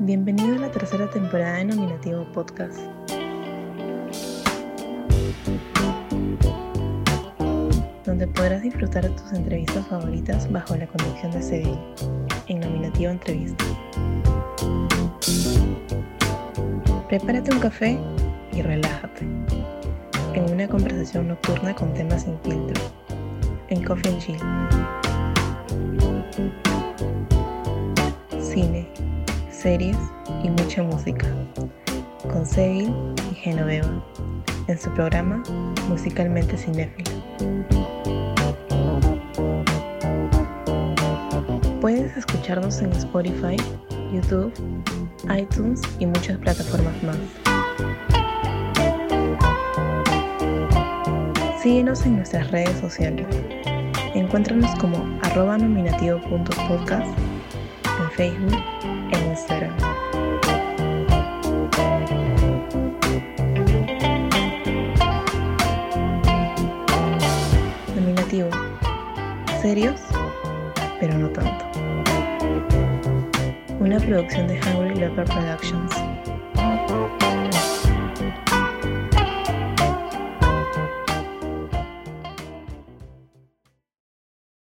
Bienvenido a la tercera temporada de Nominativo Podcast. Donde podrás disfrutar de tus entrevistas favoritas bajo la conducción de Seville, en Nominativo Entrevista. Prepárate un café y relájate en una conversación nocturna con temas sin filtro, en Coffee and Chill. Cine, series y mucha música, con Seville y Genoveva, en su programa Musicalmente Cinéfilo. Puedes escucharnos en Spotify, YouTube, iTunes y muchas plataformas más. Síguenos en nuestras redes sociales. Encuéntranos como arroba nominativo.podcast en Facebook e Serios, pero no tanto. Una producción de Hungry Leopard Productions.